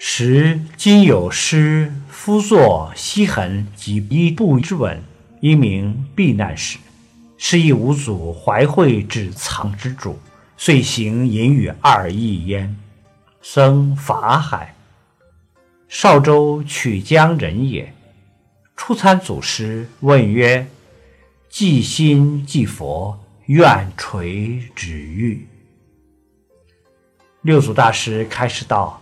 时今有诗，夫作西痕及一步之文，一名避难使。是亦五祖怀慧至藏之主，遂行隐语二义焉。僧法海，少州曲江人也。初参祖师，问曰：“既心既佛，愿垂指欲。”六祖大师开示道：“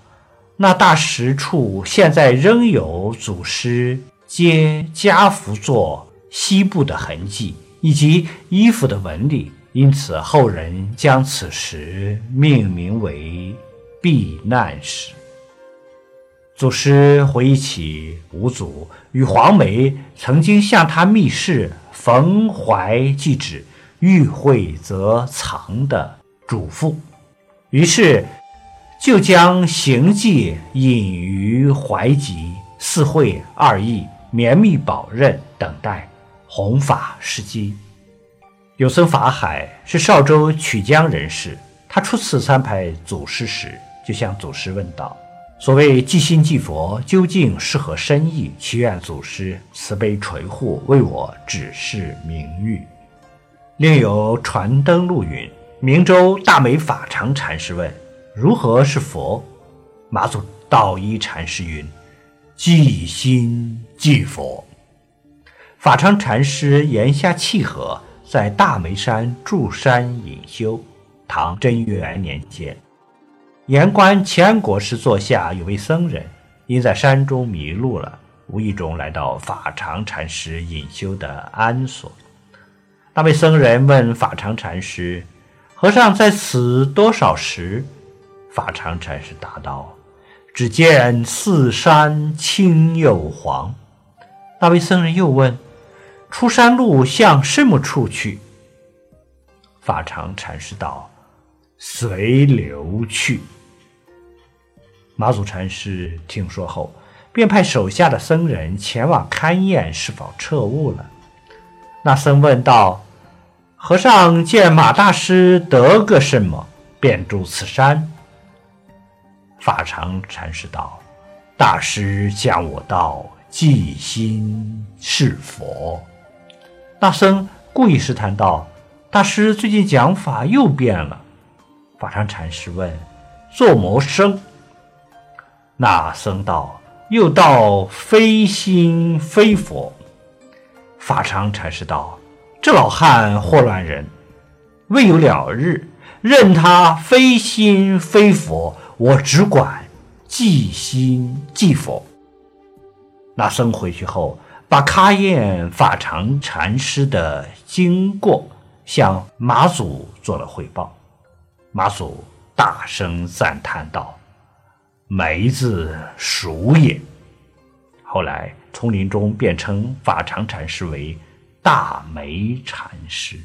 那大石处现在仍有祖师皆家福作西部的痕迹，以及衣服的纹理，因此后人将此石命名为避难石。”祖师回忆起五祖与黄梅曾经向他密示“逢怀即止，遇会则藏”的嘱咐。于是，就将行迹隐于怀集、四会二义、绵密保任等待，弘法时机。有僧法海是邵州曲江人士，他初次参拜祖师时，就向祖师问道：“所谓即心即佛，究竟是何深意？祈愿祖师慈悲垂护，为我指示明喻。”另有传灯录云。明州大美法常禅师问：“如何是佛？”马祖道一禅师云：“即心即佛。”法常禅师言下契合，在大梅山住山隐修。唐贞元年间，言官齐安国师座下有位僧人，因在山中迷路了，无意中来到法常禅师隐修的安所。那位僧人问法常禅师。和尚在此多少时？法常禅师答道：“只见四山青又黄。”那位僧人又问：“出山路向什么处去？”法常禅师道：“随流去。”马祖禅师听说后，便派手下的僧人前往勘验是否彻悟了。那僧问道。和尚见马大师得个什么，便住此山。法常禅师道：“大师向我道，即心是佛。”那僧故意试探道：“大师最近讲法又变了。”法常禅师问：“做魔生？”那僧道：“又道非心非佛。”法常禅师道。这老汉祸乱人，未有了日，任他非心非佛，我只管即心即佛。那僧回去后，把勘验法常禅师的经过向马祖做了汇报。马祖大声赞叹道：“梅子熟也。”后来丛林中便称法常禅师为。大梅禅师。